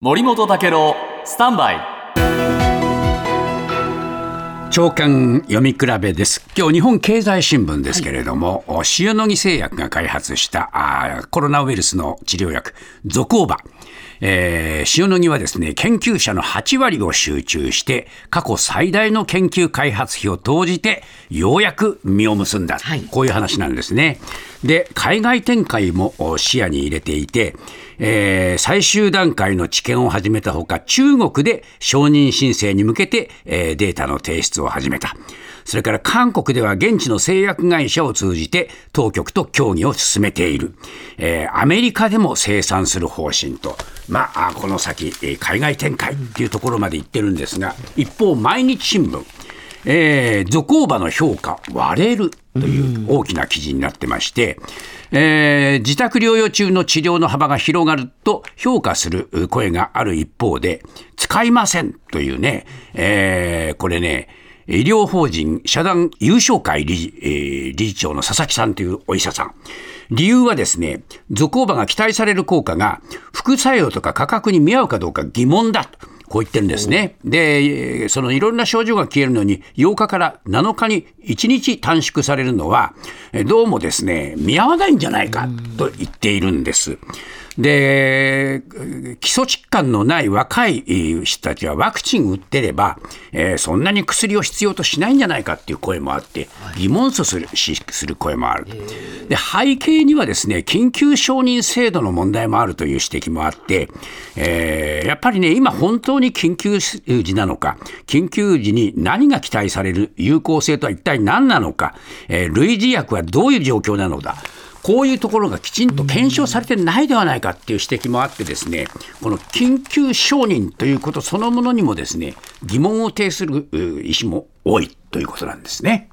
森本武郎スタンバイ。長官読み比べです。今日日本経済新聞ですけれども、はい、塩野義製薬が開発したあコロナウイルスの治療薬ゾコーバ。えー、塩野義はですね、研究者の8割を集中して、過去最大の研究開発費を投じて、ようやく実を結んだ、はい、こういう話なんですね。で、海外展開も視野に入れていて、えー、最終段階の治験を始めたほか、中国で承認申請に向けて、えー、データの提出を始めた。それから韓国では現地の製薬会社を通じて当局と協議を進めている。えー、アメリカでも生産する方針と、まあ、この先、海外展開っていうところまで行ってるんですが、一方、毎日新聞、えー、ゾコーバの評価割れるという大きな記事になってまして、えー、自宅療養中の治療の幅が広がると評価する声がある一方で、使いませんというね、えー、これね、医療法人社団優勝会理事,、えー、理事長の佐々木さんというお医者さん。理由はですね、ゾコーバが期待される効果が副作用とか価格に見合うかどうか疑問だと。こう言ってるんですね。で、そのいろんな症状が消えるのに8日から7日に1日短縮されるのは、どうもですね、見合わないんじゃないかと言っているんです。で、基礎疾患のない若い人たちはワクチン打ってれば、えー、そんなに薬を必要としないんじゃないかっていう声もあって、疑問視するする声もある。で、背景にはですね、緊急承認制度の問題もあるという指摘もあって、えー、やっぱりね、今本当に緊急時なのか、緊急時に何が期待される有効性とは一体何なのか、えー、類似薬はどういう状況なのだ。こういうところがきちんと検証されてないではないかっていう指摘もあってですね、この緊急承認ということそのものにもですね、疑問を呈する医師も多いということなんですね。